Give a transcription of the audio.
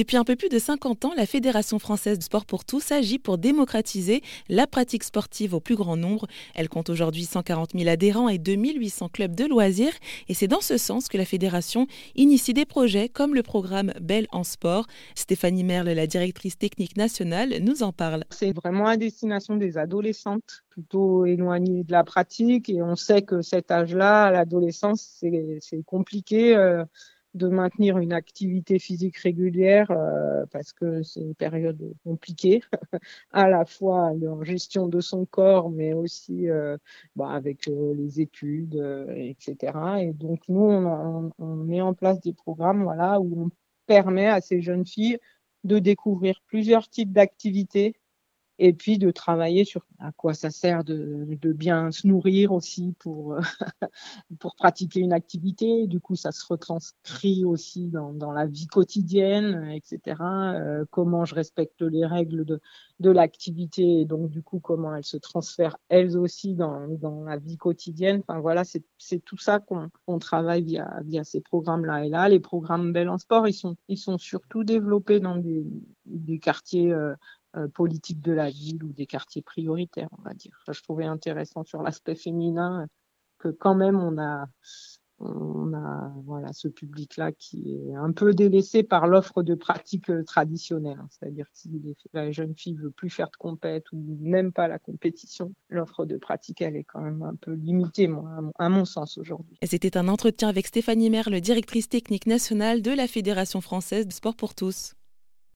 Depuis un peu plus de 50 ans, la Fédération française de sport pour tous agit pour démocratiser la pratique sportive au plus grand nombre. Elle compte aujourd'hui 140 000 adhérents et 2800 clubs de loisirs. Et c'est dans ce sens que la Fédération initie des projets comme le programme Belle en sport. Stéphanie Merle, la directrice technique nationale, nous en parle. C'est vraiment à destination des adolescentes plutôt éloignées de la pratique et on sait que cet âge-là, l'adolescence, c'est compliqué. Euh, de maintenir une activité physique régulière euh, parce que c'est une période compliquée, à la fois en gestion de son corps, mais aussi euh, bah, avec euh, les études, etc. Et donc nous, on, on, met en place des programmes voilà, où on permet à ces jeunes filles de découvrir plusieurs types d'activités et puis de travailler sur à quoi ça sert de, de bien se nourrir aussi pour, pour pratiquer une activité. Du coup, ça se retranscrit aussi dans, dans la vie quotidienne, etc. Euh, comment je respecte les règles de, de l'activité et donc du coup comment elles se transfèrent elles aussi dans, dans la vie quotidienne. Enfin voilà, c'est tout ça qu'on travaille via, via ces programmes-là. Et là, les programmes Belle en Sport, ils sont, ils sont surtout développés dans des, des quartiers euh, euh, politique de la ville ou des quartiers prioritaires, on va dire. je trouvais intéressant sur l'aspect féminin que quand même on a on a voilà ce public-là qui est un peu délaissé par l'offre de pratiques euh, traditionnelles. C'est-à-dire que si la jeune fille veut plus faire de compète ou même pas la compétition, l'offre de pratique, elle est quand même un peu limitée, moi, à mon sens aujourd'hui. C'était un entretien avec Stéphanie Merle, directrice technique nationale de la Fédération française de sport pour tous.